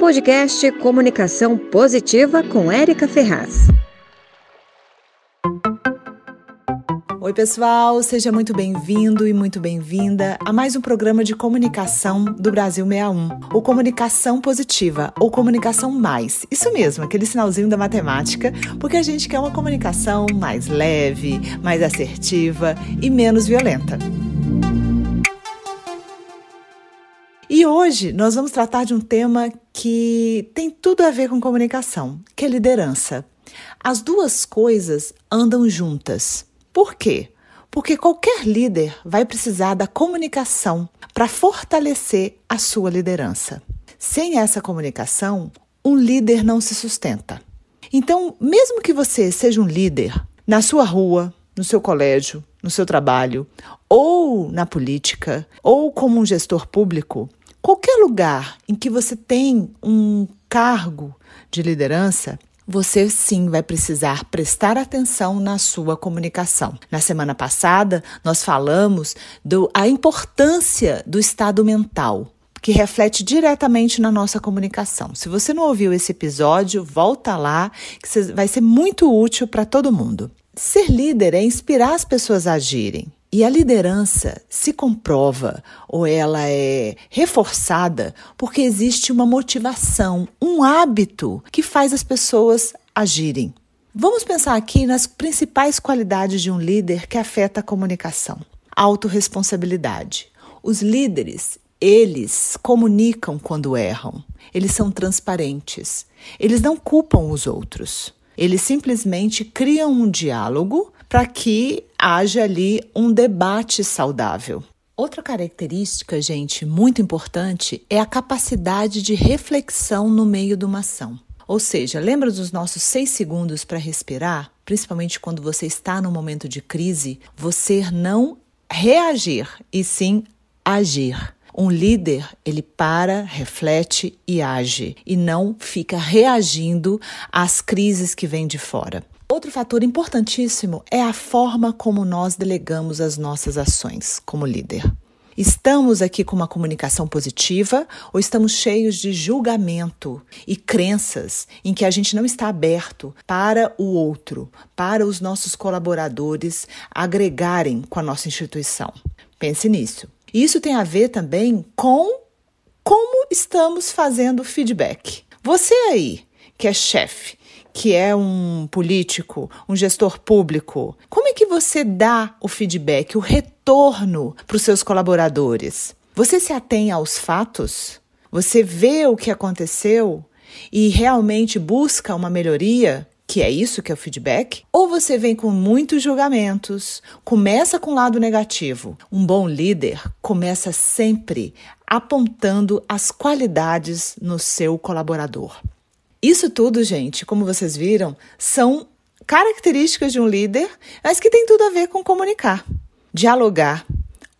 Podcast Comunicação Positiva com Érica Ferraz. Oi, pessoal, seja muito bem-vindo e muito bem-vinda a mais um programa de comunicação do Brasil 61, o Comunicação Positiva, ou Comunicação Mais. Isso mesmo, aquele sinalzinho da matemática, porque a gente quer uma comunicação mais leve, mais assertiva e menos violenta. E hoje nós vamos tratar de um tema que tem tudo a ver com comunicação, que é liderança. As duas coisas andam juntas. Por quê? Porque qualquer líder vai precisar da comunicação para fortalecer a sua liderança. Sem essa comunicação, um líder não se sustenta. Então, mesmo que você seja um líder na sua rua, no seu colégio, no seu trabalho, ou na política, ou como um gestor público, Qualquer lugar em que você tem um cargo de liderança, você sim vai precisar prestar atenção na sua comunicação. Na semana passada, nós falamos da importância do estado mental, que reflete diretamente na nossa comunicação. Se você não ouviu esse episódio, volta lá, que vai ser muito útil para todo mundo. Ser líder é inspirar as pessoas a agirem. E a liderança se comprova ou ela é reforçada porque existe uma motivação, um hábito que faz as pessoas agirem. Vamos pensar aqui nas principais qualidades de um líder que afeta a comunicação. Autoresponsabilidade. Os líderes, eles comunicam quando erram. Eles são transparentes. Eles não culpam os outros. Eles simplesmente criam um diálogo para que haja ali um debate saudável. Outra característica, gente, muito importante é a capacidade de reflexão no meio de uma ação. Ou seja, lembra dos nossos seis segundos para respirar? Principalmente quando você está num momento de crise, você não reagir e sim agir. Um líder, ele para, reflete e age e não fica reagindo às crises que vêm de fora. Outro fator importantíssimo é a forma como nós delegamos as nossas ações como líder. Estamos aqui com uma comunicação positiva ou estamos cheios de julgamento e crenças em que a gente não está aberto para o outro, para os nossos colaboradores agregarem com a nossa instituição? Pense nisso. Isso tem a ver também com como estamos fazendo feedback. Você aí, que é chefe, que é um político, um gestor público, como é que você dá o feedback, o retorno para os seus colaboradores? Você se atém aos fatos? Você vê o que aconteceu e realmente busca uma melhoria? Que é isso que é o feedback? Ou você vem com muitos julgamentos, começa com o lado negativo. Um bom líder começa sempre apontando as qualidades no seu colaborador. Isso tudo, gente, como vocês viram, são características de um líder, mas que tem tudo a ver com comunicar, dialogar,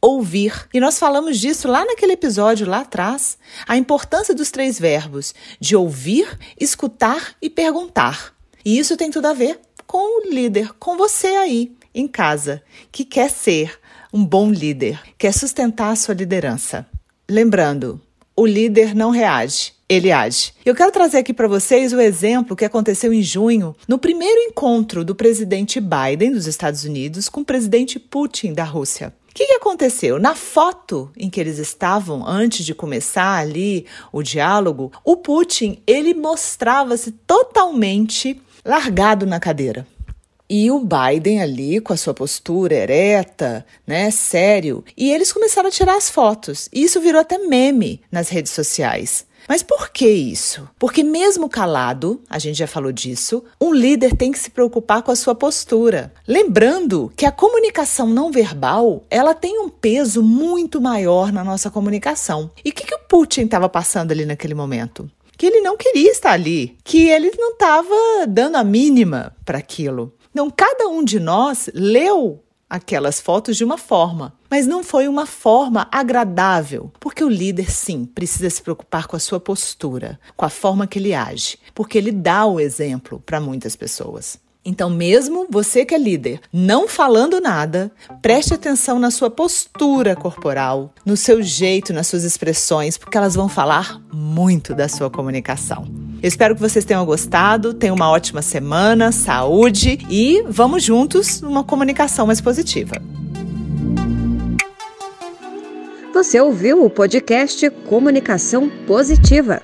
ouvir. E nós falamos disso lá naquele episódio lá atrás, a importância dos três verbos de ouvir, escutar e perguntar. E isso tem tudo a ver com o líder, com você aí em casa, que quer ser um bom líder, quer sustentar a sua liderança. Lembrando, o líder não reage, ele age. Eu quero trazer aqui para vocês o exemplo que aconteceu em junho, no primeiro encontro do presidente Biden dos Estados Unidos com o presidente Putin da Rússia. O que, que, aconteceu? Na foto em que eles estavam, antes de começar ali o diálogo, o Putin ele mostrava-se totalmente largado na cadeira. E o Biden ali com a sua postura ereta, né, sério, e eles começaram a tirar as fotos. E isso virou até meme nas redes sociais. Mas por que isso? Porque mesmo calado, a gente já falou disso, um líder tem que se preocupar com a sua postura. Lembrando que a comunicação não verbal, ela tem um peso muito maior na nossa comunicação. E o que, que o Putin estava passando ali naquele momento? Que ele não queria estar ali, que ele não estava dando a mínima para aquilo. Então, cada um de nós leu aquelas fotos de uma forma, mas não foi uma forma agradável, porque o líder sim precisa se preocupar com a sua postura, com a forma que ele age, porque ele dá o exemplo para muitas pessoas. Então, mesmo você que é líder, não falando nada, preste atenção na sua postura corporal, no seu jeito, nas suas expressões, porque elas vão falar muito da sua comunicação. Eu espero que vocês tenham gostado, tenham uma ótima semana, saúde e vamos juntos numa comunicação mais positiva. Você ouviu o podcast Comunicação Positiva.